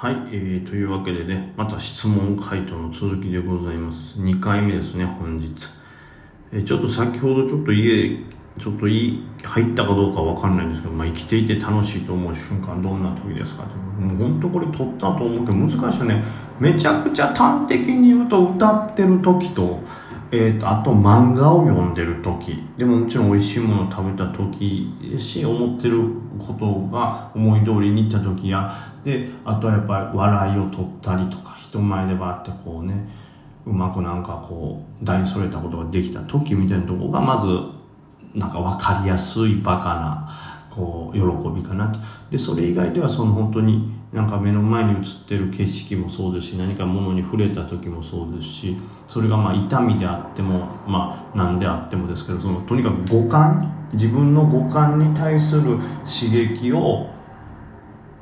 はい、えー、というわけでね、また質問回答の続きでございます。2回目ですね、本日。えーちょっと先ほどちょっと家、ちょっとい入ったかどうかわかんないんですけど、まあ、生きていて楽しいと思う瞬間、どんな時ですかって。もう本当これ撮ったと思うけど、難しいよね。めちゃくちゃ端的に言うと、歌ってる時と、えー、とあと漫画を読んでる時。でももちろん美味しいものを食べた時し思ってることが思い通りにいった時や。であとはやっぱり笑いを取ったりとか人前でバーってこうねうまくなんかこう大それたことができた時みたいなとこがまずなんか分かりやすいバカなこう喜びかなと。でそれ以外ではその本当になんか目の前に映ってる景色もそうですし何か物に触れた時もそうですしそれがまあ痛みであってもまあ何であってもですけどそのとにかく五感自分の五感に対する刺激を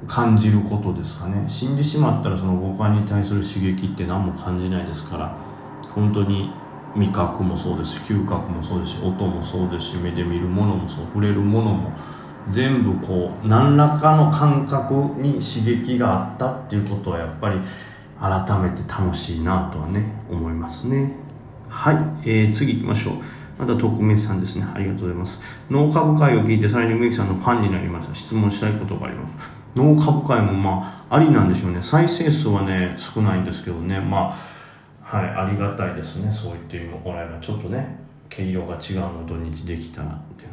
感じることですかね。死んでしまったらその五感に対する刺激って何も感じないですから本当に味覚もそうですし嗅覚もそうですし音もそうですし目で見るものもそう触れるものも全部こう何らかの感覚に刺激があったっていうことはやっぱり改めて楽しいなとはね思いますね。はい、えー、次行きましょう。また匿名さんですね。ありがとうございます。脳株会を聞いてさらに植木さんのファンになりました。質問したいことがあります。脳株会もまあありなんでしょうね。再生数はね少ないんですけどね。まあはいありがたいですね。そう言ってもらえば。ちょっとね毛色が違うの土日できたらっていう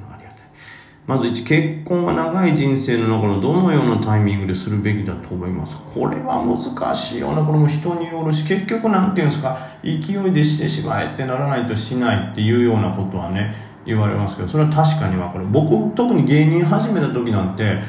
まず1結婚は長い人生の中のどのようなタイミングでするべきだと思います？これは難しいようなこれも人によるし結局なんていうんですか勢いでしてしまえってならないとしないっていうようなことはね言われますけどそれは確かにはこれ僕特に芸人始めた時なんて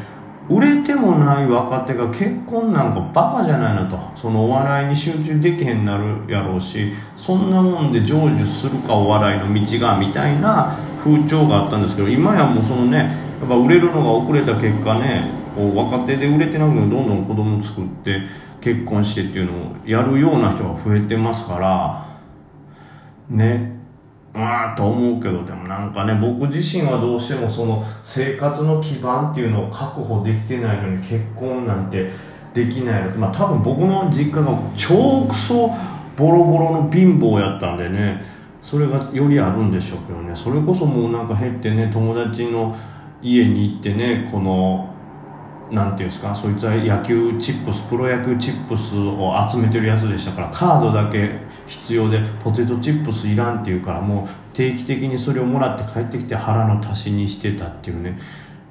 売れてもない若手が結婚なんかバカじゃないなとそのお笑いに集中できへんなるやろうしそんなもんで成就するかお笑いの道がみたいな風潮があったんですけど今やもうそのねやっぱ売れるのが遅れた結果ねこう若手で売れてなくてもどんどん子供作って結婚してっていうのをやるような人が増えてますからね。まあと思うけどでもなんかね僕自身はどうしてもその生活の基盤っていうのを確保できてないのに結婚なんてできないのまあ多分僕の実家が超クソボロボロの貧乏やったんでねそれがよりあるんでしょうけどね。それこそもうなんか減ってね友達の家に行ってねこのなんていうんですかそいつは野球チップスプロ野球チップスを集めてるやつでしたからカードだけ必要でポテトチップスいらんっていうからもう定期的にそれをもらって帰ってきて腹の足しにしてたっていうね。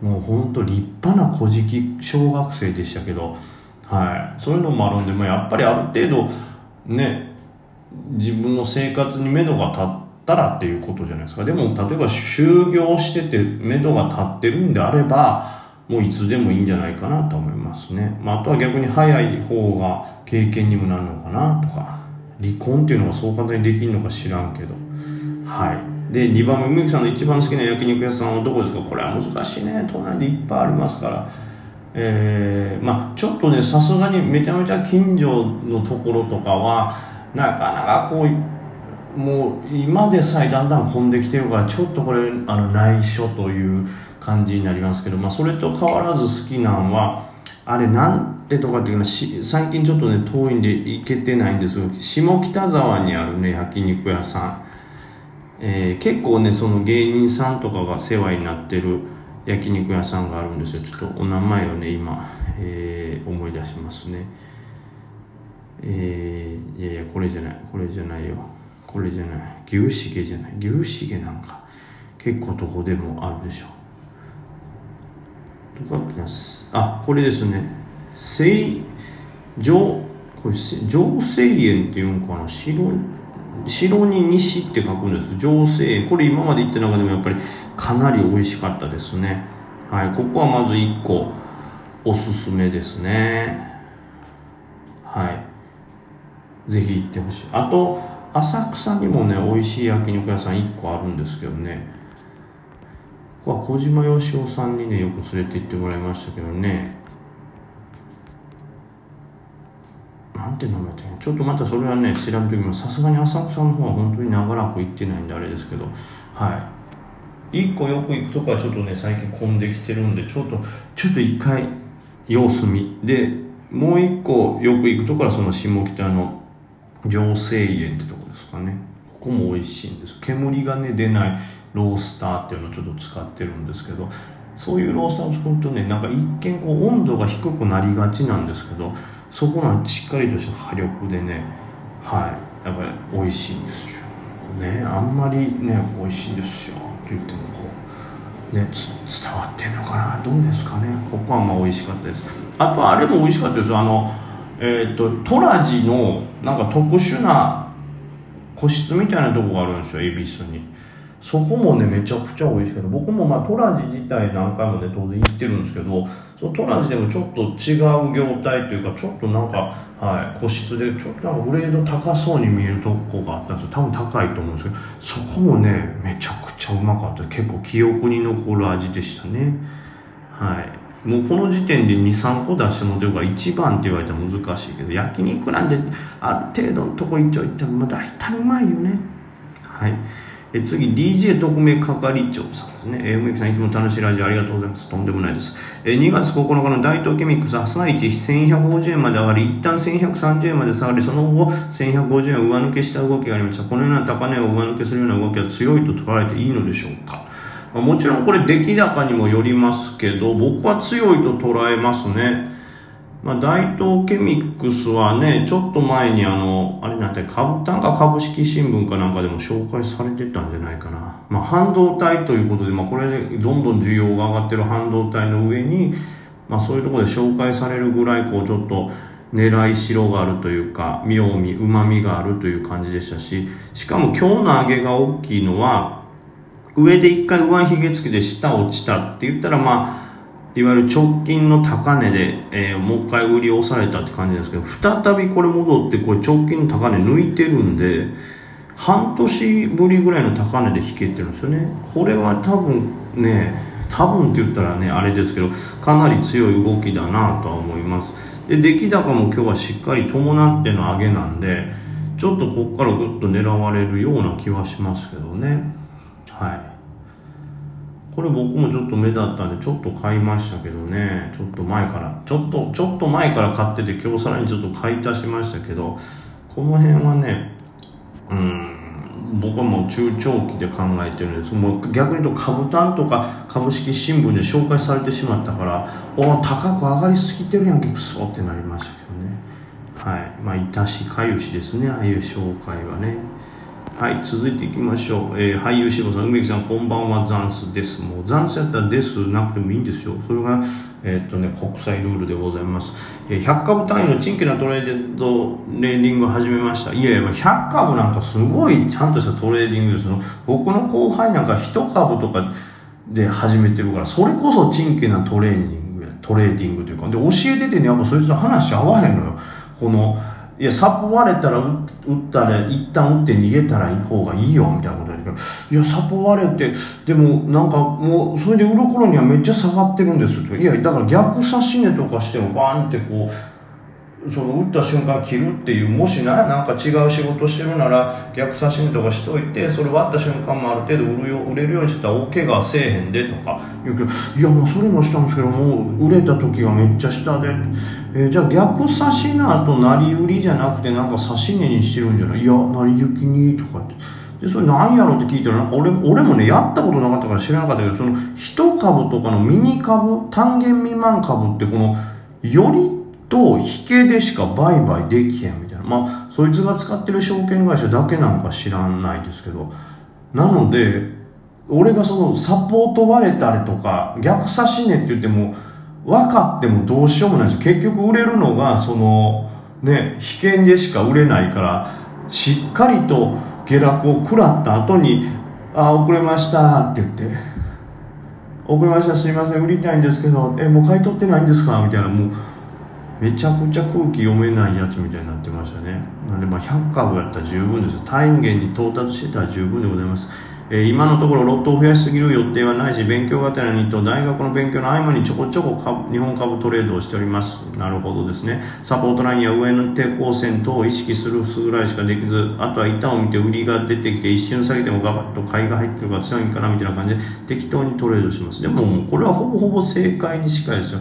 もうほんと立派な小じき小学生でしたけど、はい、そういうのもあるんで、まあ、やっぱりある程度ね自分の生活に目処が立ったらっていうことじゃないですかでも例えば就業してて目処が立ってるんであればもういつでもいいんじゃないかなと思いますね。まあ、あとは逆に早い方が経験にもなるのかなとか、離婚っていうのがそう簡単にできるのか知らんけど。はい。で、2番目、梅木さんの一番好きな焼肉屋さんはどこですか？これは難しいね。都内でいっぱいありますから。えー、まあちょっとね、さすがにめちゃめちゃ近所のところとかは、なかなかこう、もう今でさえだんだん混んできてるから、ちょっとこれ、あの、内緒という、感じになりますけど、まあ、それと変わらず好きなんはあれなんてとかっていうのは最近ちょっとね遠いんで行けてないんですが下北沢にあるね焼肉屋さん、えー、結構ねその芸人さんとかが世話になってる焼肉屋さんがあるんですよ。ちょっとお名前をね今、えー、思い出しますね。えー、いやいやこれじゃない。これじゃないよ。これじゃない。牛重じゃない。牛重なんか結構どこでもあるでしょ。とかってますあこれですね。正上これせ上清園っていうのかな。白白に西って書くんです。上清園これ今まで言った中でもやっぱりかなり美味しかったですね。はい。ここはまず1個おすすめですね。はい。ぜひ行ってほしい。あと浅草にもね美味しい焼肉屋さん1個あるんですけどね。ここは小島よしおさんにねよく連れて行ってもらいましたけどね。なんて名前だっちょっとまたそれはね調べておきます。さすがに浅草の方は本当に長らく行ってないんであれですけど。はい。一個よく行くとこはちょっとね最近混んできてるんでちょっとちょっと一回様子見。でもう一個よく行くところはその下北の上生園ってとこですかね。ここも美味しいんです。煙がね出ないロースターっていうのをちょっと使ってるんですけどそういうロースターを作るとねなんか一見こう温度が低くなりがちなんですけどそこのしっかりとした火力でねはい。やっぱり美味しいんですよ。ねあんまりね美味しいんですよって言ってもこうね伝わってんのかな？どうですかね？ここはまあ美味しかったです。あとあれも美味しかったです。あのえっ、ー、とトラジのなんか特殊な個室みたいなとこがあるんですよ恵比寿に。そこもねめちゃくちゃ美味しかった僕もまあトラジ自体何回もね当然行ってるんですけどそのトラジでもちょっと違う業態というかちょっとなんか、はい、個室でちょっとなんかグレード高そうに見えるとこがあったんですよ。多分高いと思うんですけどそこもねめちゃくちゃうまかった。結構記憶に残る味でしたね。はい。もうこの時点で23個出してもらってるから1番って言われたら難しいけど焼肉なんである程度のとこ行っておいても、大体うまいよねはいえ次 DJ 特命係長さんですね。えー、梅木さんいつも楽しいラジオありがとうございます。とんでもないです。えー、2月9日の大東ケミックス朝一1150円まで上がり、一旦1130円まで下がり、その後1150円を上抜けした動きがありました。このような高値を上抜けするような動きは強いと捉えていいのでしょうかもちろんこれ出来高にもよりますけど、僕は強いと捉えますね。まあ、大東ケミックスはね、ちょっと前にあの、あれなんて、株単価株式新聞かなんかでも紹介されてたんじゃないかな。まあ、半導体ということで、まあ、これでどんどん需要が上がってる半導体の上に、まあ、そういうところで紹介されるぐらい、こう、ちょっと、狙いしろがあるというか、妙味、旨味があるという感じでしたし、しかも今日の上げが大きいのは、上で一回上髭付きで下落ちたって言ったらまあいわゆる直近の高値で、えー、もう一回売り押されたって感じですけど再びこれ戻ってこれ直近の高値抜いてるんで半年ぶりぐらいの高値で引けてるんですよね。これは多分ね多分って言ったらねあれですけどかなり強い動きだなとは思います。で出来高も今日はしっかり伴っての上げなんでちょっとここからぐっと狙われるような気はしますけどね。はい。これ僕もちょっと目立ったんでちょっと買いましたけどね。ちょっと前から。ちょっとちょっと前から買ってて今日さらにちょっと買い足しましたけどこの辺はねうん僕はもう中長期で考えてるんですもう逆に言うと株単とか株式新聞で紹介されてしまったからおお高く上がりすぎてるやんけくそってなりましたけどね。はい。まあいたしかゆしですねああいう紹介はね。はい、続いていきましょう。えー、俳優志望さん、梅木さん、こんばんは、ザンスです。もう、ザンスやったらですなくてもいいんですよ。それが、えー、っとね、国際ルールでございます。えー、100株単位のチンケなトレード、レーディングを始めました。いやいや、100株なんかすごいちゃんとしたトレーディングですよ。僕の後輩なんか1株とかで始めてるから、それこそチンケなトレーニングや、トレーディングというか。で、教えててね、やっぱそいつの話合わへんのよ。この、いや、サポ割れたら打ったら、一旦打って逃げたらいい方がいいよ、みたいなこと言うけど、いや、サポ割れて、でも、なんかもう、それで売る頃にはめっちゃ下がってるんですよ。いや、だから逆差し値とかしても、バーンってこう、その打った瞬間切るっていうもしななんか違う仕事してるなら逆差し値とかしといてそれ割った瞬間もある程度売るよ売れるようにしてたら大怪我せえへんでとか言うけどいやまあそれもしたんですけどもう売れた時がめっちゃ下で、えー、じゃあ逆差し値と成り売りじゃなくてなんか差し値にしてるんじゃない？いや成り行きにとかって。でそれ何やろって聞いたらなんか俺俺もねやったことなかったから知らなかったけどその1株とかのミニ株単元未満株ってこのよりと引けでしか売買できへんみたいな。まあ、そいつが使ってる証券会社だけなんか知らないですけど。なので、俺がそのサポート割れたりとか、逆差し値って言っても、分かってもどうしようもないです結局売れるのが、その、ね、被験でしか売れないから、しっかりと下落を食らった後に、あ、遅れましたって言って、遅れました、すいません、売りたいんですけど、え、もう買い取ってないんですか？みたいな、もう、めちゃくちゃ空気読めないやつみたいになってましたね。なんでまあ100株やったら十分です単元に到達してたら十分でございます。え、今のところロットを増やしすぎる予定はないし勉強がてらにと大学の勉強の合間にちょこちょこ日本株トレードをしております。なるほどですね。サポートラインや上の抵抗線等を意識するぐらいしかできずあとは板を見て売りが出てきて一瞬下げてもガバッと買いが入ってるから強いんかなみたいな感じで適当にトレードします。でもこれはほぼほぼ正解に近いですよ。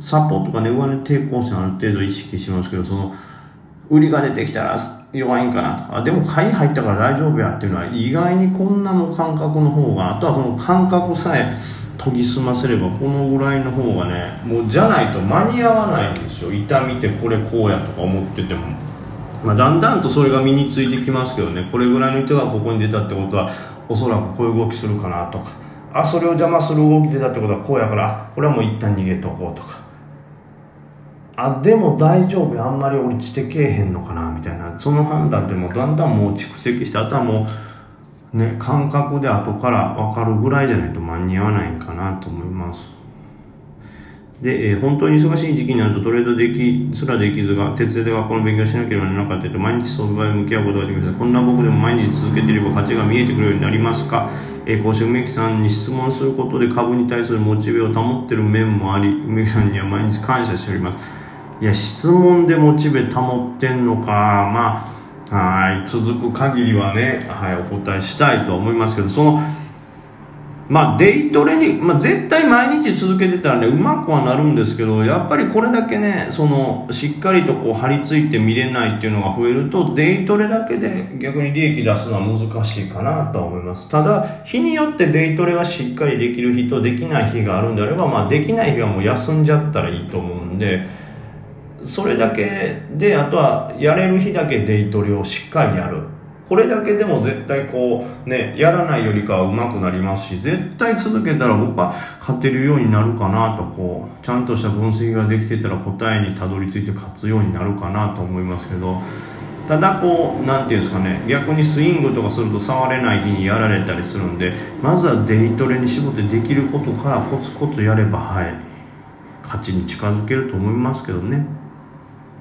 サポとかね、上値抵抗線ある程度意識しますけど、その、売りが出てきたら弱いんかなとか、でも買い入ったから大丈夫やっていうのは意外にこんなも感覚の方が、あとはこの感覚さえ研ぎ澄ませればこのぐらいの方がね、もうじゃないと間に合わないんですよ。痛みてこれこうやとか思ってても。まあ、だんだんとそれが身についてきますけどね、これぐらいの人がここに出たってことは、おそらくこういう動きするかなとか、あ、それを邪魔する動き出たってことはこうやから、これはもう一旦逃げとこうとか。あでも大丈夫。あんまり落ちてけえへんのかなみたいな。その判断でもだんだんもう蓄積してあとはもうね感覚で後から分かるぐらいじゃないと間に合わないかなと思います。で、えー、本当に忙しい時期になるとトレードできすらできずが徹底で学校の勉強しなければならなかったと毎日相場へ向き合うことができますこんな僕でも毎日続けていれば価値が見えてくるようになりますか？えー、こうして梅木さんに質問することで株に対するモチベを保っている面もあり梅木さんには毎日感謝しております。いや、質問でモチベ保ってんのか、まあ、はい、続く限りはね、はい、お答えしたいと思いますけど、その、まあ、デイトレに、まあ、絶対毎日続けてたらね、うまくはなるんですけど、やっぱりこれだけね、その、しっかりとこう、張り付いて見れないっていうのが増えると、デイトレだけで逆に利益出すのは難しいかなと思います。ただ、日によってデイトレがしっかりできる日とできない日があるんであれば、まあ、できない日はもう休んじゃったらいいと思うんで、それだけであとはやれる日だけデイトレをしっかりやるこれだけでも絶対こうねやらないよりかは上手くなりますし絶対続けたら僕は勝てるようになるかなとこうちゃんとした分析ができてたら答えにたどり着いて勝つようになるかなと思いますけどただこう何ていうんですかね逆にスイングとかすると触れない日にやられたりするんでまずはデイトレに絞ってできることからコツコツやればはい勝ちに近づけると思いますけどね。